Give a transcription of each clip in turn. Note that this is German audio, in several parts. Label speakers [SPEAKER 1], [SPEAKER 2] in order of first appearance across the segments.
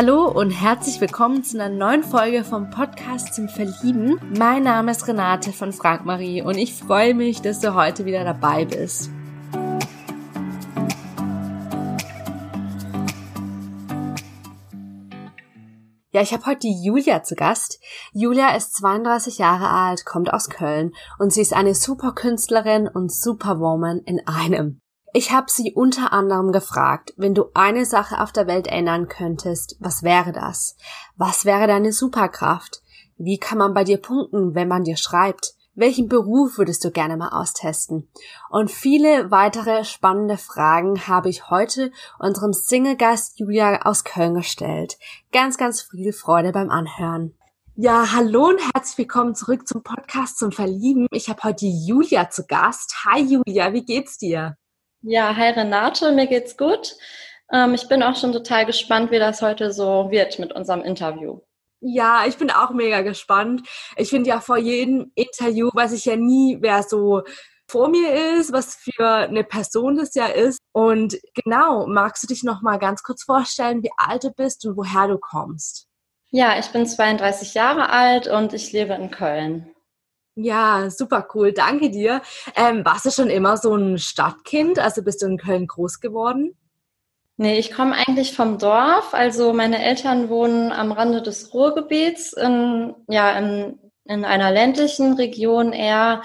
[SPEAKER 1] Hallo und herzlich willkommen zu einer neuen Folge vom Podcast zum Verlieben. Mein Name ist Renate von Frank Marie und ich freue mich, dass du heute wieder dabei bist. Ja, ich habe heute die Julia zu Gast. Julia ist 32 Jahre alt, kommt aus Köln und sie ist eine super Künstlerin und Superwoman in einem. Ich habe sie unter anderem gefragt, wenn du eine Sache auf der Welt ändern könntest, was wäre das? Was wäre deine Superkraft? Wie kann man bei dir punkten, wenn man dir schreibt? Welchen Beruf würdest du gerne mal austesten? Und viele weitere spannende Fragen habe ich heute unserem Single-Gast Julia aus Köln gestellt. Ganz, ganz viel Freude beim Anhören. Ja, hallo und herzlich willkommen zurück zum Podcast zum Verlieben. Ich habe heute Julia zu Gast. Hi Julia, wie geht's dir?
[SPEAKER 2] Ja, hi Renate, mir geht's gut. Ähm, ich bin auch schon total gespannt, wie das heute so wird mit unserem Interview.
[SPEAKER 1] Ja, ich bin auch mega gespannt. Ich finde ja vor jedem Interview weiß ich ja nie, wer so vor mir ist, was für eine Person das ja ist. Und genau, magst du dich noch mal ganz kurz vorstellen, wie alt du bist und woher du kommst?
[SPEAKER 2] Ja, ich bin 32 Jahre alt und ich lebe in Köln.
[SPEAKER 1] Ja, super cool. Danke dir. Ähm, warst du schon immer so ein Stadtkind? Also bist du in Köln groß geworden?
[SPEAKER 2] Nee, ich komme eigentlich vom Dorf. Also meine Eltern wohnen am Rande des Ruhrgebiets, in, ja, in, in einer ländlichen Region eher.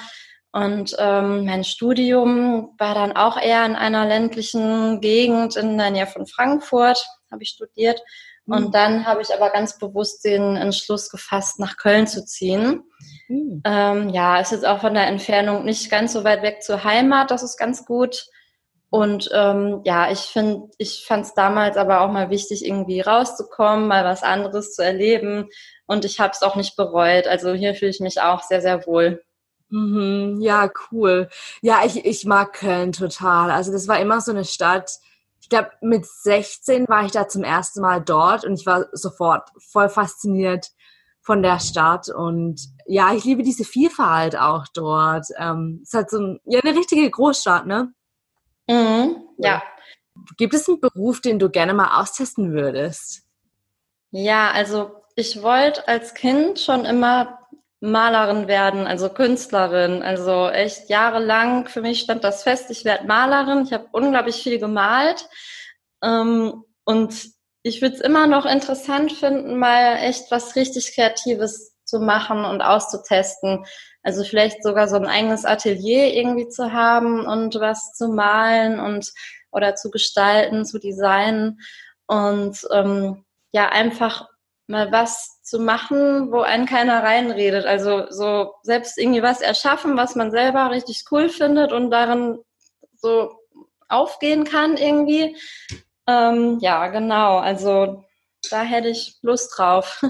[SPEAKER 2] Und ähm, mein Studium war dann auch eher in einer ländlichen Gegend in der Nähe von Frankfurt, habe ich studiert. Und mhm. dann habe ich aber ganz bewusst den Entschluss gefasst, nach Köln zu ziehen. Mhm. Ähm, ja, ist jetzt auch von der Entfernung nicht ganz so weit weg zur Heimat, das ist ganz gut. Und ähm, ja, ich finde, ich fand es damals aber auch mal wichtig, irgendwie rauszukommen, mal was anderes zu erleben. Und ich habe es auch nicht bereut. Also hier fühle ich mich auch sehr, sehr wohl.
[SPEAKER 1] Mhm, ja, cool. Ja, ich, ich mag Köln total. Also das war immer so eine Stadt, glaube, mit 16 war ich da zum ersten Mal dort und ich war sofort voll fasziniert von der Stadt. Und ja, ich liebe diese Vielfalt auch dort. Ähm, es ist halt so ein, ja, eine richtige Großstadt, ne?
[SPEAKER 2] Mhm, ja.
[SPEAKER 1] Gibt es einen Beruf, den du gerne mal austesten würdest?
[SPEAKER 2] Ja, also ich wollte als Kind schon immer Malerin werden, also Künstlerin. Also echt jahrelang für mich stand das fest, ich werde Malerin. Ich habe unglaublich viel gemalt. Ähm, und ich würde es immer noch interessant finden, mal echt was richtig Kreatives zu machen und auszutesten. Also vielleicht sogar so ein eigenes Atelier irgendwie zu haben und was zu malen und oder zu gestalten, zu designen und ähm, ja einfach mal was zu machen, wo einen keiner reinredet. Also so selbst irgendwie was erschaffen, was man selber richtig cool findet und darin so aufgehen kann irgendwie. Ähm, ja, genau. Also da hätte ich Lust drauf.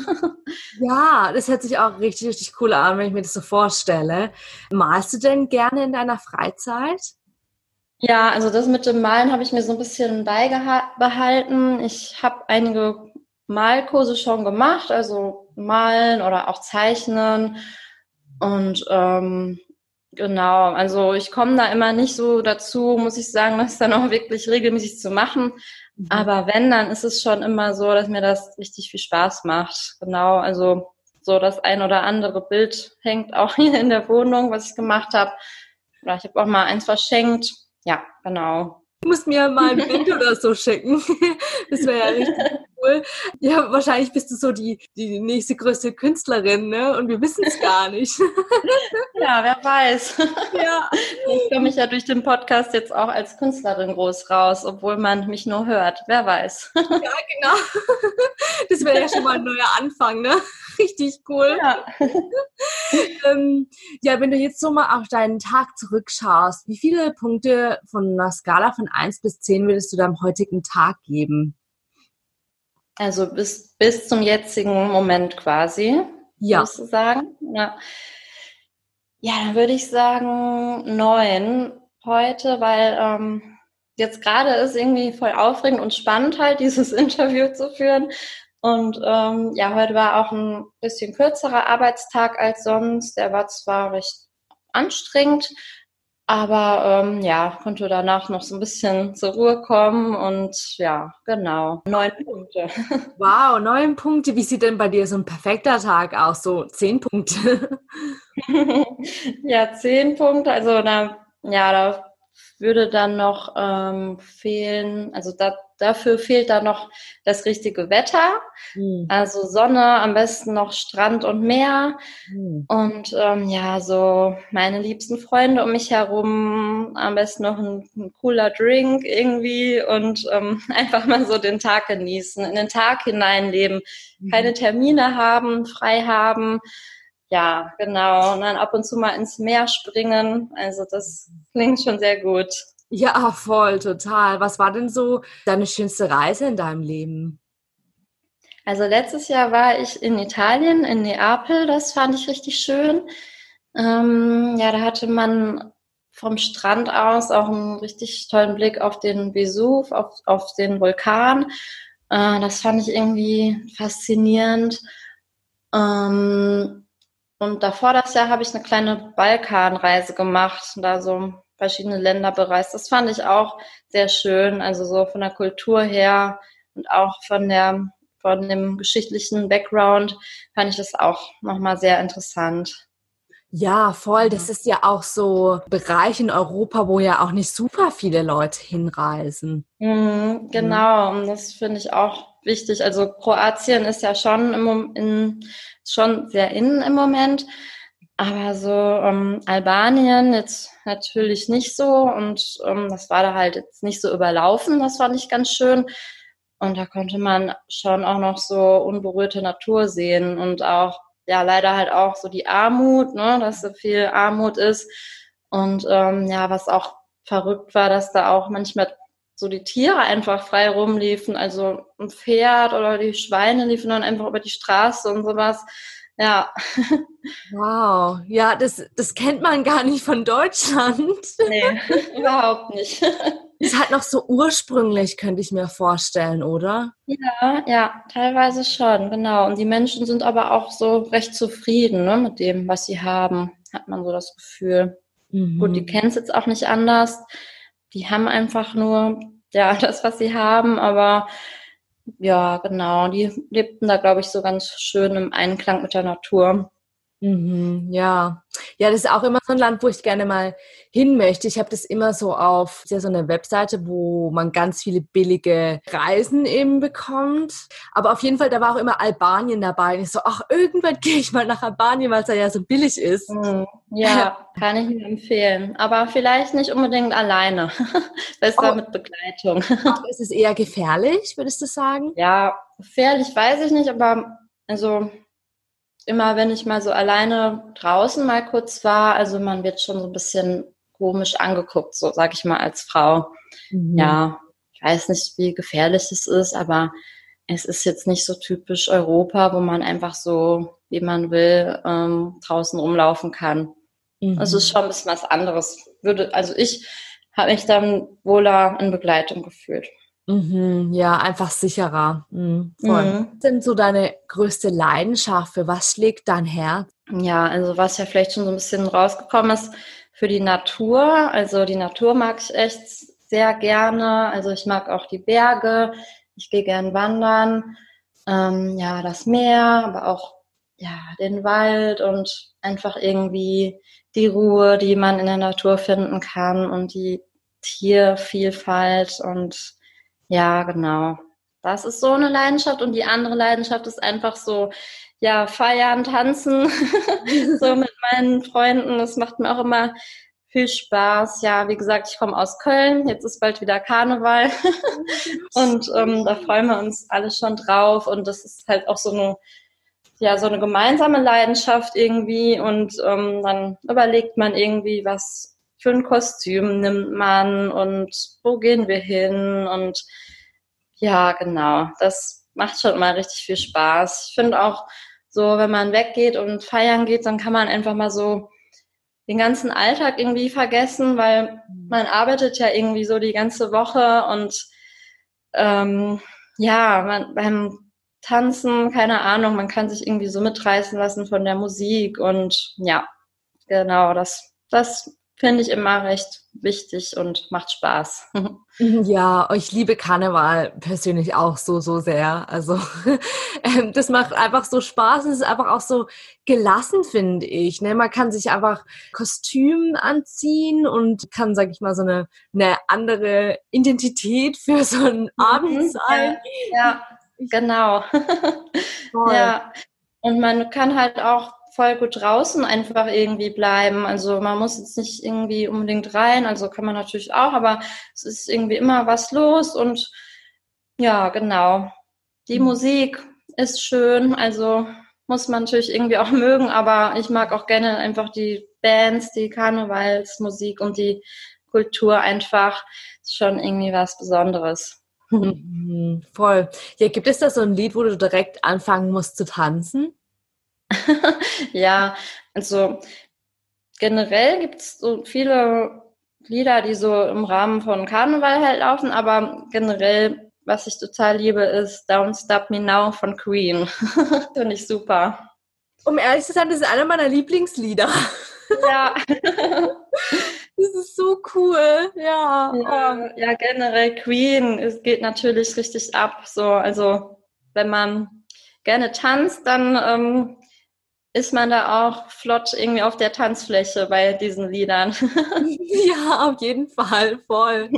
[SPEAKER 1] ja, das hört sich auch richtig, richtig cool an, wenn ich mir das so vorstelle. Malst du denn gerne in deiner Freizeit?
[SPEAKER 2] Ja, also das mit dem Malen habe ich mir so ein bisschen beibehalten. Ich habe einige Malkurse schon gemacht, also malen oder auch zeichnen. Und ähm, genau, also ich komme da immer nicht so dazu, muss ich sagen, das dann auch wirklich regelmäßig zu machen. Mhm. Aber wenn, dann ist es schon immer so, dass mir das richtig viel Spaß macht. Genau, also so das ein oder andere Bild hängt auch hier in der Wohnung, was ich gemacht habe. Oder ich habe auch mal eins verschenkt. Ja, genau.
[SPEAKER 1] Du musst mir mal ein Bild oder so schicken. Das wäre ja richtig cool. Ja, wahrscheinlich bist du so die, die nächste größte Künstlerin, ne? Und wir wissen es gar nicht.
[SPEAKER 2] Ja, wer weiß. Ja. Ich komme mich ja durch den Podcast jetzt auch als Künstlerin groß raus, obwohl man mich nur hört. Wer weiß. Ja, genau.
[SPEAKER 1] Das wäre ja schon mal ein neuer Anfang, ne? Richtig cool. Ja. ähm, ja, wenn du jetzt so mal auf deinen Tag zurückschaust, wie viele Punkte von einer Skala von 1 bis 10 würdest du deinem heutigen Tag geben?
[SPEAKER 2] Also bis, bis zum jetzigen Moment quasi, ja. sozusagen. Ja. ja, dann würde ich sagen neun heute, weil ähm, jetzt gerade ist irgendwie voll aufregend und spannend halt, dieses Interview zu führen. Und ähm, ja, heute war auch ein bisschen kürzerer Arbeitstag als sonst. Der war zwar recht anstrengend, Aber ähm, ja, konnte danach noch so ein bisschen zur Ruhe kommen und ja, genau, neun Punkte.
[SPEAKER 1] Wow, neun Punkte. Wie sieht denn bei dir so ein perfekter Tag aus? So zehn Punkte?
[SPEAKER 2] ja, zehn Punkte. Also da, ja, da würde dann noch ähm, fehlen, also da, dafür fehlt dann noch das richtige Wetter. Mhm. Also Sonne, am besten noch Strand und Meer. Mhm. Und ähm, ja, so meine liebsten Freunde um mich herum, am besten noch ein, ein cooler Drink irgendwie und ähm, einfach mal so den Tag genießen, in den Tag hineinleben, mhm. keine Termine haben, frei haben ja, genau. Und dann ab und zu mal ins Meer springen. Also das klingt schon sehr gut.
[SPEAKER 1] Ja, voll, total. Was war denn so deine schönste Reise in deinem Leben?
[SPEAKER 2] Also letztes Jahr war ich in Italien, in Neapel. Das fand ich richtig schön. Ähm, ja, da hatte man vom Strand aus auch einen richtig tollen Blick auf den Vesuv, auf, auf den Vulkan. Äh, das fand ich irgendwie faszinierend. Ähm, und davor das Jahr habe ich eine kleine Balkanreise gemacht, da so verschiedene Länder bereist. Das fand ich auch sehr schön, also so von der Kultur her und auch von der von dem geschichtlichen Background fand ich das auch nochmal sehr interessant.
[SPEAKER 1] Ja, voll. Das ist ja auch so Bereich in Europa, wo ja auch nicht super viele Leute hinreisen.
[SPEAKER 2] Mhm, genau, und das finde ich auch wichtig. Also Kroatien ist ja schon im, in, schon sehr innen im Moment. Aber so ähm, Albanien jetzt natürlich nicht so und ähm, das war da halt jetzt nicht so überlaufen, das fand ich ganz schön. Und da konnte man schon auch noch so unberührte Natur sehen und auch, ja, leider halt auch so die Armut, ne, dass so viel Armut ist. Und ähm, ja, was auch verrückt war, dass da auch manchmal so die Tiere einfach frei rumliefen. Also ein Pferd oder die Schweine liefen dann einfach über die Straße und sowas. Ja.
[SPEAKER 1] Wow. Ja, das, das kennt man gar nicht von Deutschland.
[SPEAKER 2] Nee, überhaupt nicht.
[SPEAKER 1] Ist halt noch so ursprünglich, könnte ich mir vorstellen, oder?
[SPEAKER 2] Ja, ja, teilweise schon, genau. Und die Menschen sind aber auch so recht zufrieden ne, mit dem, was sie haben, hat man so das Gefühl. Mhm. Gut, die kennen es jetzt auch nicht anders die haben einfach nur ja das, was sie haben, aber ja, genau, die lebten da, glaube ich, so ganz schön im Einklang mit der Natur.
[SPEAKER 1] Mhm, ja, ja, das ist auch immer so ein Land, wo ich gerne mal hin möchte. Ich habe das immer so auf ja, so eine Webseite, wo man ganz viele billige Reisen eben bekommt. Aber auf jeden Fall, da war auch immer Albanien dabei. Und ich so, ach, irgendwann gehe ich mal nach Albanien, weil es da ja so billig ist.
[SPEAKER 2] Mhm, ja, kann ich mir empfehlen. Aber vielleicht nicht unbedingt alleine. Besser oh. mit Begleitung.
[SPEAKER 1] Ach, ist es eher gefährlich, würdest du sagen?
[SPEAKER 2] Ja, gefährlich weiß ich nicht, aber also immer, wenn ich mal so alleine draußen mal kurz war, also man wird schon so ein bisschen komisch angeguckt, so sag ich mal als Frau. Mhm. Ja, ich weiß nicht, wie gefährlich es ist, aber es ist jetzt nicht so typisch Europa, wo man einfach so, wie man will, ähm, draußen rumlaufen kann. Mhm. Also es ist schon ein bisschen was anderes. Würde, also ich habe mich dann wohler in Begleitung gefühlt.
[SPEAKER 1] Mhm, ja, einfach sicherer. Mhm, voll. Mhm. Was ist denn so deine größte Leidenschaft? Für was schlägt dein Herz?
[SPEAKER 2] Ja, also was ja vielleicht schon so ein bisschen rausgekommen ist, für die Natur. Also die Natur mag ich echt sehr gerne. Also ich mag auch die Berge. Ich gehe gern wandern. Ähm, ja, das Meer, aber auch ja, den Wald und einfach irgendwie die Ruhe, die man in der Natur finden kann und die Tiervielfalt und ja, genau. Das ist so eine Leidenschaft und die andere Leidenschaft ist einfach so, ja, feiern, tanzen, so mit meinen Freunden. Das macht mir auch immer viel Spaß. Ja, wie gesagt, ich komme aus Köln. Jetzt ist bald wieder Karneval und ähm, da freuen wir uns alle schon drauf. Und das ist halt auch so eine, ja, so eine gemeinsame Leidenschaft irgendwie. Und ähm, dann überlegt man irgendwie, was für ein Kostüm nimmt man und wo gehen wir hin und ja, genau, das macht schon mal richtig viel Spaß. Ich finde auch so, wenn man weggeht und feiern geht, dann kann man einfach mal so den ganzen Alltag irgendwie vergessen, weil man arbeitet ja irgendwie so die ganze Woche und ähm, ja, man, beim Tanzen, keine Ahnung, man kann sich irgendwie so mitreißen lassen von der Musik und ja, genau, das, das finde ich immer recht wichtig und macht Spaß.
[SPEAKER 1] Ja, ich liebe Karneval persönlich auch so, so sehr. Also ähm, das macht einfach so Spaß. Es ist einfach auch so gelassen, finde ich. Ne? Man kann sich einfach Kostüm anziehen und kann, sag ich mal, so eine, eine andere Identität für so einen mhm, Abend sein.
[SPEAKER 2] Ja, ja genau. ja. Und man kann halt auch voll gut draußen einfach irgendwie bleiben. Also man muss jetzt nicht irgendwie unbedingt rein, also kann man natürlich auch, aber es ist irgendwie immer was los und ja, genau. Die mhm. Musik ist schön, also muss man natürlich irgendwie auch mögen, aber ich mag auch gerne einfach die Bands, die Karnevalsmusik und die Kultur einfach. Ist schon irgendwie was Besonderes.
[SPEAKER 1] Mhm, voll. Ja, gibt es da so ein Lied, wo du direkt anfangen musst zu tanzen?
[SPEAKER 2] ja, also generell gibt es so viele Lieder, die so im Rahmen von Karneval halt laufen, aber generell, was ich total liebe, ist Don't Stop Me Now von Queen. Finde ich super.
[SPEAKER 1] Um ehrlich zu sein, das ist einer meiner Lieblingslieder.
[SPEAKER 2] Ja.
[SPEAKER 1] Das ist so cool, ja.
[SPEAKER 2] Ja, ja generell Queen, es geht natürlich richtig ab. So, also wenn man gerne tanzt, dann ähm, ist man da auch flott irgendwie auf der Tanzfläche bei diesen Liedern.
[SPEAKER 1] ja, auf jeden Fall, voll.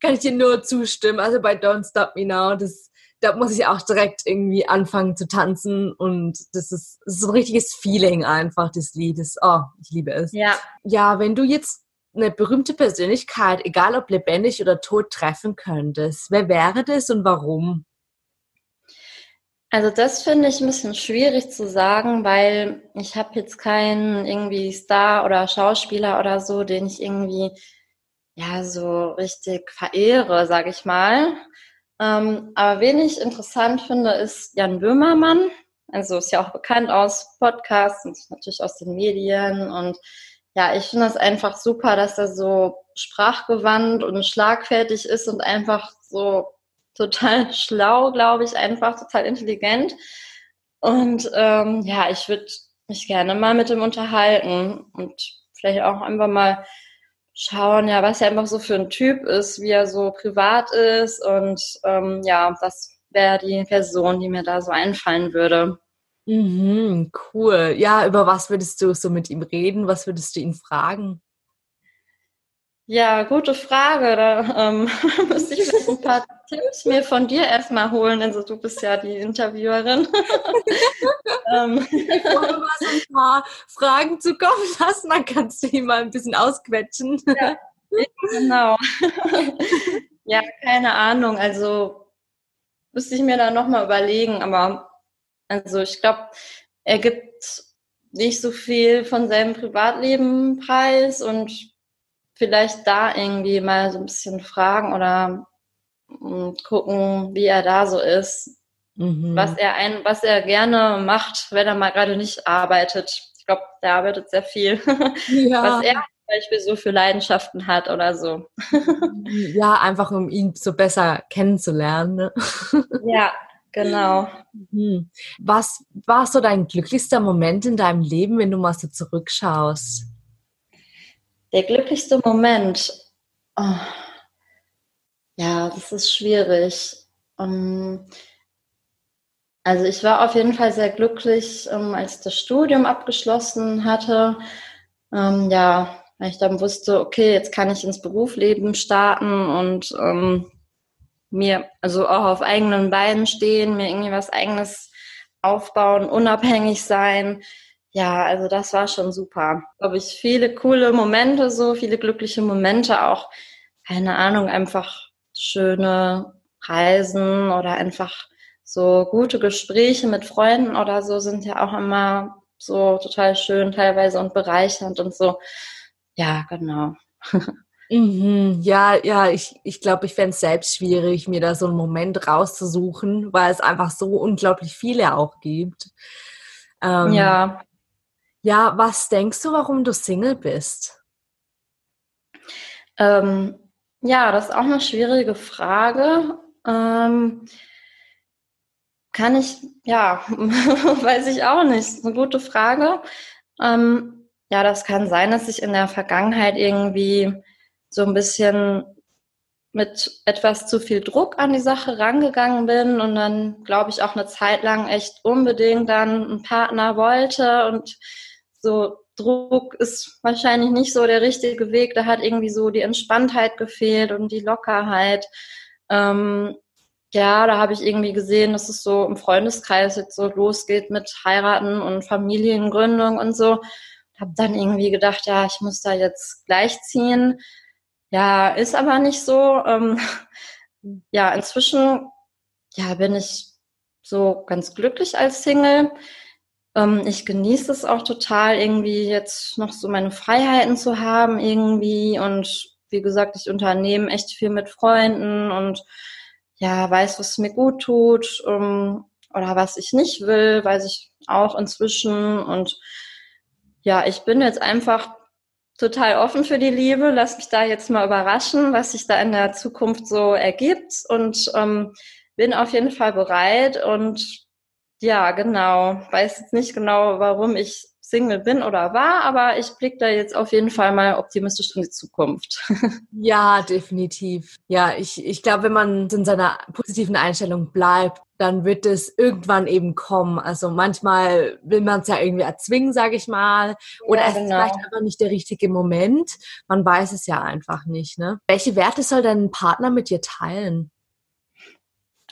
[SPEAKER 1] Kann ich dir nur zustimmen. Also bei Don't Stop Me Now, das, da muss ich auch direkt irgendwie anfangen zu tanzen und das ist, das ist ein richtiges Feeling einfach des Liedes. Oh, ich liebe es.
[SPEAKER 2] Ja.
[SPEAKER 1] Ja, wenn du jetzt eine berühmte Persönlichkeit, egal ob lebendig oder tot, treffen könntest, wer wäre das und warum?
[SPEAKER 2] Also das finde ich ein bisschen schwierig zu sagen, weil ich habe jetzt keinen irgendwie Star oder Schauspieler oder so, den ich irgendwie ja so richtig verehre, sage ich mal. Ähm, aber wen ich interessant finde, ist Jan Böhmermann. Also ist ja auch bekannt aus Podcasts und natürlich aus den Medien. Und ja, ich finde das einfach super, dass er so sprachgewandt und schlagfertig ist und einfach so total schlau, glaube ich, einfach total intelligent. Und ähm, ja, ich würde mich gerne mal mit ihm unterhalten und vielleicht auch einfach mal schauen, ja, was er einfach so für ein Typ ist, wie er so privat ist und ähm, ja, das wäre die Person, die mir da so einfallen würde.
[SPEAKER 1] Mhm, cool. Ja, über was würdest du so mit ihm reden? Was würdest du ihn fragen?
[SPEAKER 2] Ja, gute Frage. Da ähm, müsste ich ein paar Tipps mir von dir erstmal holen. Also du bist ja die Interviewerin.
[SPEAKER 1] ähm. Bevor so ein paar Fragen zu kommen lassen, dann kannst du ihn mal ein bisschen ausquetschen.
[SPEAKER 2] Ja, genau. ja, keine Ahnung. Also müsste ich mir da nochmal überlegen. Aber also ich glaube, er gibt nicht so viel von seinem Privatleben preis und vielleicht da irgendwie mal so ein bisschen fragen oder mm, gucken, wie er da so ist. Mhm. Was er ein, was er gerne macht, wenn er mal gerade nicht arbeitet. Ich glaube, der arbeitet sehr viel. Ja. Was er zum Beispiel so für Leidenschaften hat oder so.
[SPEAKER 1] Ja, einfach um ihn so besser kennenzulernen. Ne?
[SPEAKER 2] Ja, genau.
[SPEAKER 1] Mhm. Was war so dein glücklichster Moment in deinem Leben, wenn du mal so zurückschaust?
[SPEAKER 2] Der glücklichste Moment. Oh. Ja, das ist schwierig. Um, ähm, also ich war auf jeden Fall sehr glücklich, um, ähm, als ich das Studium abgeschlossen hatte. Um, ähm, ja, weil ich dann wusste, okay, jetzt kann ich ins Berufsleben starten und mir also auch auf eigenen Beinen stehen, mir irgendwie was eigenes aufbauen, unabhängig sein ja, also das war schon super. Glaube ich, viele coole Momente, so viele glückliche Momente, auch, keine Ahnung, einfach schöne Reisen oder einfach so gute Gespräche mit Freunden oder so sind ja auch immer so total schön teilweise und bereichernd und so. Ja, genau.
[SPEAKER 1] Mhm, ja, ja, ich, ich glaube, ich fände es selbst schwierig, mir da so einen Moment rauszusuchen, weil es einfach so unglaublich viele auch gibt.
[SPEAKER 2] Ähm, ja.
[SPEAKER 1] Ja, was denkst du, warum du Single bist?
[SPEAKER 2] Ähm, ja, das ist auch eine schwierige Frage. Ähm, kann ich, ja, weiß ich auch nicht. Eine gute Frage. Ähm, ja, das kann sein, dass ich in der Vergangenheit irgendwie so ein bisschen mit etwas zu viel Druck an die Sache rangegangen bin und dann, glaube ich, auch eine Zeit lang echt unbedingt dann einen Partner wollte und so Druck ist wahrscheinlich nicht so der richtige Weg. Da hat irgendwie so die Entspanntheit gefehlt und die Lockerheit. Ähm, ja, da habe ich irgendwie gesehen, dass es so im Freundeskreis jetzt so losgeht mit Heiraten und Familiengründung und so. Habe dann irgendwie gedacht, ja, ich muss da jetzt gleich ziehen. Ja, ist aber nicht so. Ähm, ja, inzwischen ja, bin ich so ganz glücklich als Single. Ähm, ich genieße es auch total, irgendwie jetzt noch so meine Freiheiten zu haben irgendwie. Und wie gesagt, ich unternehme echt viel mit Freunden und ja, weiß, was mir gut tut ähm, oder was ich nicht will, weiß ich auch inzwischen. Und ja, ich bin jetzt einfach total offen für die Liebe. Lass mich da jetzt mal überraschen, was sich da in der Zukunft so ergibt und ähm, bin auf jeden Fall bereit und ja, genau. Weiß jetzt nicht genau, warum ich Single bin oder war, aber ich blicke da jetzt auf jeden Fall mal optimistisch in die Zukunft.
[SPEAKER 1] ja, definitiv. Ja, ich, ich glaube, wenn man in seiner positiven Einstellung bleibt, dann wird es irgendwann eben kommen. Also manchmal will man es ja irgendwie erzwingen, sage ich mal. Oder ja, es genau. ist vielleicht einfach nicht der richtige Moment. Man weiß es ja einfach nicht. Ne? Welche Werte soll dein Partner mit dir teilen?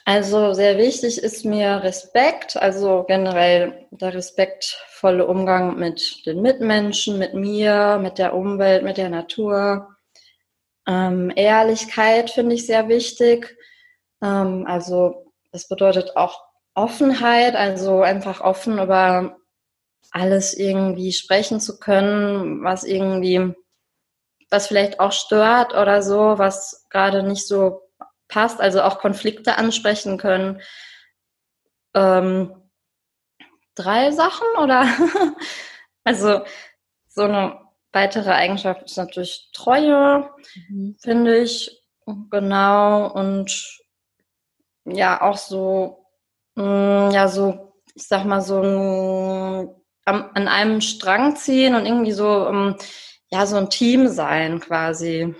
[SPEAKER 2] Also sehr wichtig ist mir Respekt, also generell der respektvolle Umgang mit den Mitmenschen, mit mir, mit der Umwelt, mit der Natur. Ähm, Ehrlichkeit finde ich sehr wichtig. Ähm, also das bedeutet auch Offenheit, also einfach offen über alles irgendwie sprechen zu können, was irgendwie, was vielleicht auch stört oder so, was gerade nicht so passt, also auch Konflikte ansprechen können. Ähm, drei Sachen oder? also so eine weitere Eigenschaft ist natürlich Treue, mhm. finde ich. Genau. Und ja, auch so, mh, mm, ja, so, ich sag mal, so ein, am, an einem Strang ziehen und irgendwie so, um, ja, so ein Team sein quasi.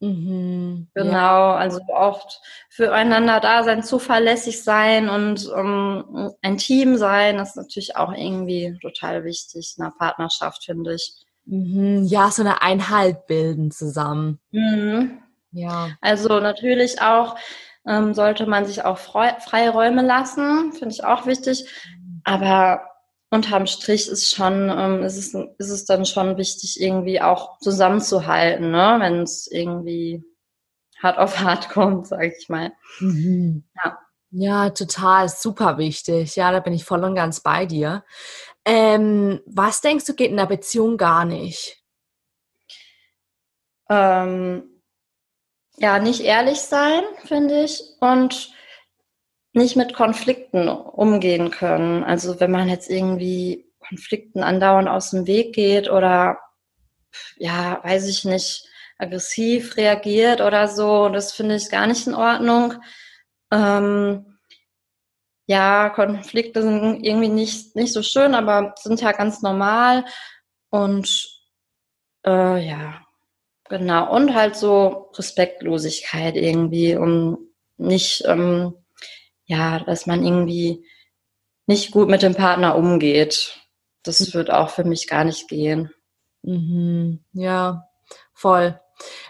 [SPEAKER 2] Mhm, genau, ja. also oft füreinander da sein, zuverlässig sein und um, ein Team sein, das ist natürlich auch irgendwie total wichtig in einer Partnerschaft, finde ich.
[SPEAKER 1] Mhm, ja, so eine Einheit bilden zusammen.
[SPEAKER 2] Mhm. Ja. Also natürlich auch ähm, sollte man sich auch freie Räume lassen, finde ich auch wichtig. Aber unterm Strich ist schon, ähm, ist, es, ist es dann schon wichtig, irgendwie auch zusammenzuhalten, ne? wenn es irgendwie hart auf hart kommt, sage ich mal. Mhm.
[SPEAKER 1] Ja. ja, total, super wichtig. Ja, da bin ich voll und ganz bei dir. Ähm, was denkst du, geht in der Beziehung gar nicht?
[SPEAKER 2] Ähm, ja, nicht ehrlich sein, finde ich. Und nicht mit Konflikten umgehen können. Also wenn man jetzt irgendwie Konflikten andauernd aus dem Weg geht oder ja, weiß ich nicht, aggressiv reagiert oder so, das finde ich gar nicht in Ordnung. Ähm, ja, Konflikte sind irgendwie nicht, nicht so schön, aber sind ja ganz normal. Und äh, ja, genau. Und halt so Respektlosigkeit irgendwie, um nicht ähm, ja, dass man irgendwie nicht gut mit dem Partner umgeht. Das mhm. wird auch für mich gar nicht gehen.
[SPEAKER 1] Mhm. Ja, voll.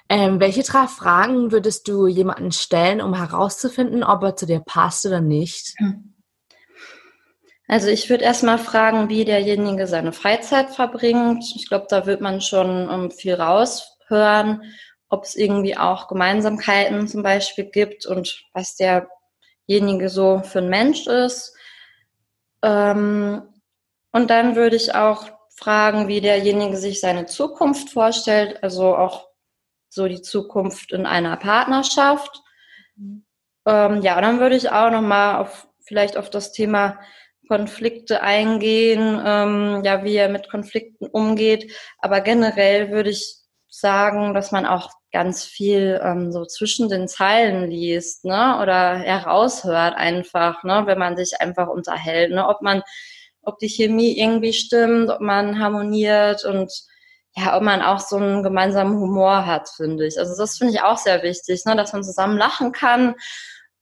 [SPEAKER 1] Ähm, welche drei Fragen würdest du jemanden stellen, um herauszufinden, ob er zu dir passt oder nicht?
[SPEAKER 2] Also ich würde erstmal fragen, wie derjenige seine Freizeit verbringt. Ich glaube, da wird man schon ähm, viel raushören, ob es irgendwie auch Gemeinsamkeiten zum Beispiel gibt und was der derjenige so für ein Mensch ist. Ähm, und dann würde ich auch fragen, wie derjenige sich seine Zukunft vorstellt, also auch so die Zukunft in einer Partnerschaft. Mhm. Ähm, ja, dann würde ich auch nochmal auf vielleicht auf das Thema Konflikte eingehen, ähm, ja, wie er mit Konflikten umgeht. Aber generell würde ich sagen, dass man auch ganz viel ähm, so zwischen den Zeilen liest, ne? Oder heraushört einfach, ne? Wenn man sich einfach unterhält, ne? Ob man, ob die Chemie irgendwie stimmt, ob man harmoniert und ja, ob man auch so einen gemeinsamen Humor hat, finde ich. Also das finde ich auch sehr wichtig, ne, dass man zusammen lachen kann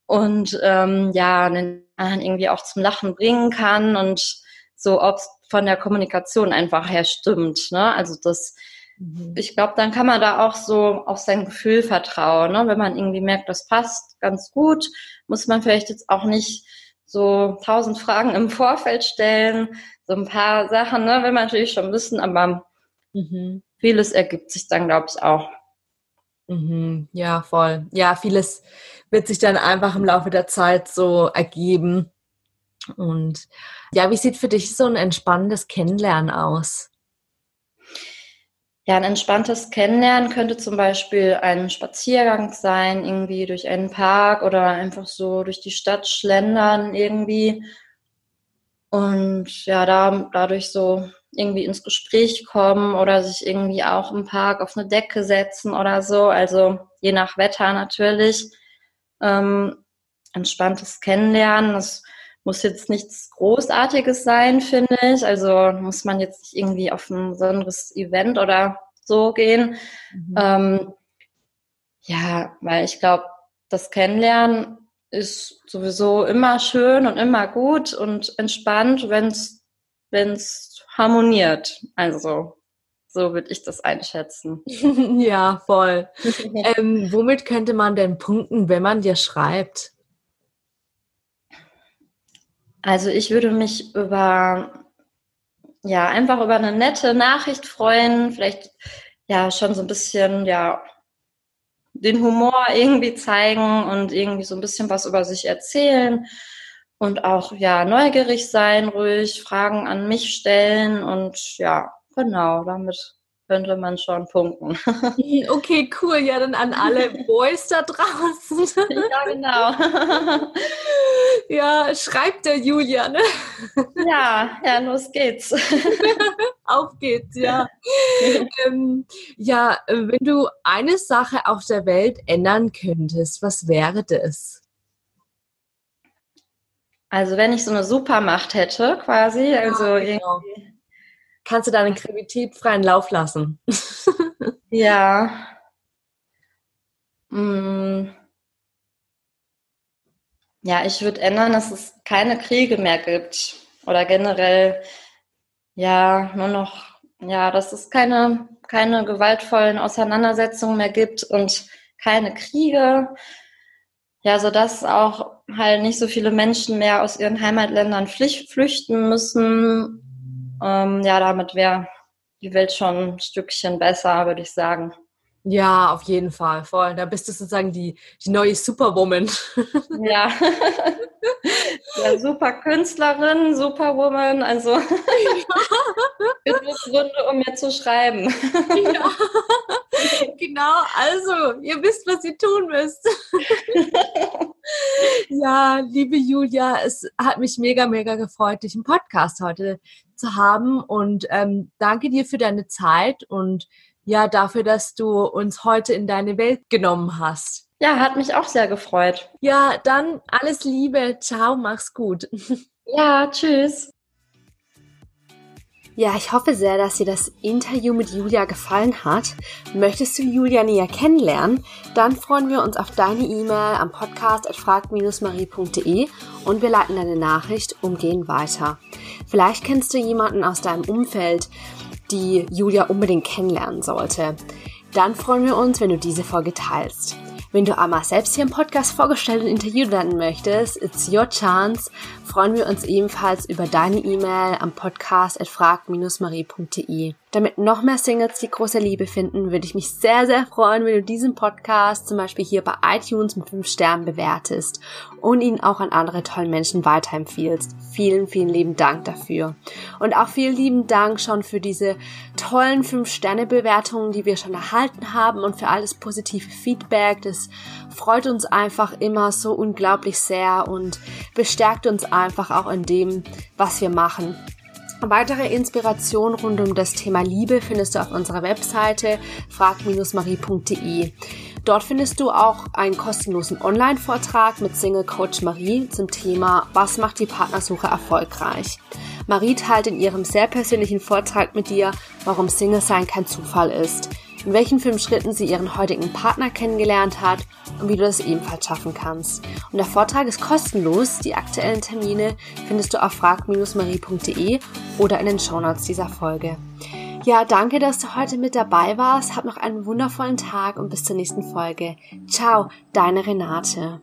[SPEAKER 2] und ähm, ja, den anderen irgendwie auch zum Lachen bringen kann und so, ob es von der Kommunikation einfach her stimmt. Ne? Also das, mhm. ich glaube, dann kann man da auch so auf sein Gefühl vertrauen. Ne? Wenn man irgendwie merkt, das passt ganz gut, muss man vielleicht jetzt auch nicht so tausend Fragen im Vorfeld stellen. So ein paar Sachen, ne, will man natürlich schon wissen, aber mhm. vieles ergibt sich dann, glaube ich, auch.
[SPEAKER 1] Mhm. Ja, voll. Ja, vieles wird sich dann einfach im Laufe der Zeit so ergeben. Und ja, wie sieht für dich so ein entspannendes Kennenlernen aus?
[SPEAKER 2] Ja, ein entspanntes Kennenlernen könnte zum Beispiel ein Spaziergang sein, irgendwie durch einen Park oder einfach so durch die Stadt schlendern irgendwie. Und ja, da, dadurch so irgendwie ins Gespräch kommen oder sich irgendwie auch im Park auf eine Decke setzen oder so. Also je nach Wetter natürlich. Ähm, entspanntes Kennenlernen. Das muss jetzt nichts Großartiges sein, finde ich. Also muss man jetzt nicht irgendwie auf ein besonderes Event oder so gehen. Mhm. Ähm, ja, weil ich glaube, das Kennenlernen ist sowieso immer schön und immer gut und entspannt, wenn es harmoniert. Also so würde ich das einschätzen.
[SPEAKER 1] ja, voll. ähm, womit könnte man denn punkten, wenn man dir schreibt?
[SPEAKER 2] Also ich würde mich über, ja, einfach über eine nette Nachricht freuen, vielleicht ja schon so ein bisschen, ja, den Humor irgendwie zeigen und irgendwie so ein bisschen was über sich erzählen und auch, ja, neugierig sein, ruhig Fragen an mich stellen und ja, genau, damit könnte man schon punkten.
[SPEAKER 1] Okay, cool. Ja, dann an alle Boys da draußen.
[SPEAKER 2] Ja, genau.
[SPEAKER 1] Ja, schreibt der Julia, ne?
[SPEAKER 2] Ja, ja, los geht's.
[SPEAKER 1] Auf geht's, ja. ähm, ja, wenn du eine Sache auf der Welt ändern könntest, was wäre das?
[SPEAKER 2] Also wenn ich so eine Supermacht hätte, quasi, also ja, genau.
[SPEAKER 1] Kannst du deine Kreativität freien Lauf lassen.
[SPEAKER 2] ja. Hm. Ja, ich würde ändern, dass es keine Kriege mehr gibt. Oder generell, ja, nur noch, ja, dass es keine, keine gewaltvollen Auseinandersetzungen mehr gibt und keine Kriege. Ja, sodass auch halt nicht so viele Menschen mehr aus ihren Heimatländern flüchten müssen ähm, ja, damit wäre die Welt schon ein Stückchen besser, würde ich sagen.
[SPEAKER 1] Ja, auf jeden Fall, voll. Da bist du sozusagen die, die neue Superwoman.
[SPEAKER 2] Ja. ja, super Künstlerin, Superwoman, also genug Gründe, um mir zu schreiben.
[SPEAKER 1] Ja. Genau, also ihr wisst, was ihr tun müsst. ja, liebe Julia, es hat mich mega, mega gefreut, dich im Podcast heute zu haben und ähm, danke dir für deine Zeit und ja, dafür, dass du uns heute in deine Welt genommen hast.
[SPEAKER 2] Ja, hat mich auch sehr gefreut.
[SPEAKER 1] Ja, dann alles Liebe. Ciao, mach's gut.
[SPEAKER 2] Ja, tschüss.
[SPEAKER 1] Ja, ich hoffe sehr, dass dir das Interview mit Julia gefallen hat. Möchtest du Julia näher kennenlernen? Dann freuen wir uns auf deine E-Mail am Podcast at frag-marie.de und wir leiten deine Nachricht umgehend weiter. Vielleicht kennst du jemanden aus deinem Umfeld, die Julia unbedingt kennenlernen sollte. Dann freuen wir uns, wenn du diese Folge teilst. Wenn du einmal selbst hier im Podcast vorgestellt und interviewt werden möchtest, it's your chance. Freuen wir uns ebenfalls über deine E-Mail am Podcast at frag-marie.de. Damit noch mehr Singles die große Liebe finden, würde ich mich sehr, sehr freuen, wenn du diesen Podcast zum Beispiel hier bei iTunes mit 5 Sternen bewertest und ihn auch an andere tollen Menschen weiterempfiehlst. Vielen, vielen lieben Dank dafür. Und auch vielen lieben Dank schon für diese tollen 5-Sterne-Bewertungen, die wir schon erhalten haben und für alles positive Feedback. Das freut uns einfach immer so unglaublich sehr und bestärkt uns einfach auch in dem, was wir machen. Weitere Inspiration rund um das Thema Liebe findest du auf unserer Webseite frag-marie.de. Dort findest du auch einen kostenlosen Online-Vortrag mit Single Coach Marie zum Thema Was macht die Partnersuche erfolgreich?
[SPEAKER 3] Marie teilt in ihrem sehr persönlichen Vortrag mit dir, warum Single sein kein Zufall ist, in welchen fünf Schritten sie ihren heutigen Partner kennengelernt hat und wie du das ebenfalls schaffen kannst. Und der Vortrag ist kostenlos. Die aktuellen Termine findest du auf frag-marie.de oder in den Shownotes dieser Folge. Ja, danke, dass du heute mit dabei warst. Hab noch einen wundervollen Tag und bis zur nächsten Folge. Ciao, deine Renate.